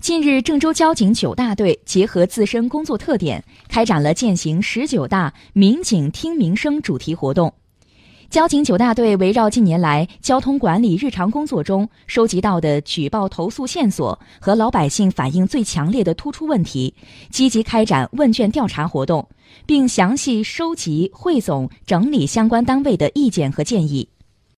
近日，郑州交警九大队结合自身工作特点，开展了践行十九大民警听民生主题活动。交警九大队围绕近年来交通管理日常工作中收集到的举报投诉线索和老百姓反映最强烈的突出问题，积极开展问卷调查活动，并详细收集、汇总、整理相关单位的意见和建议。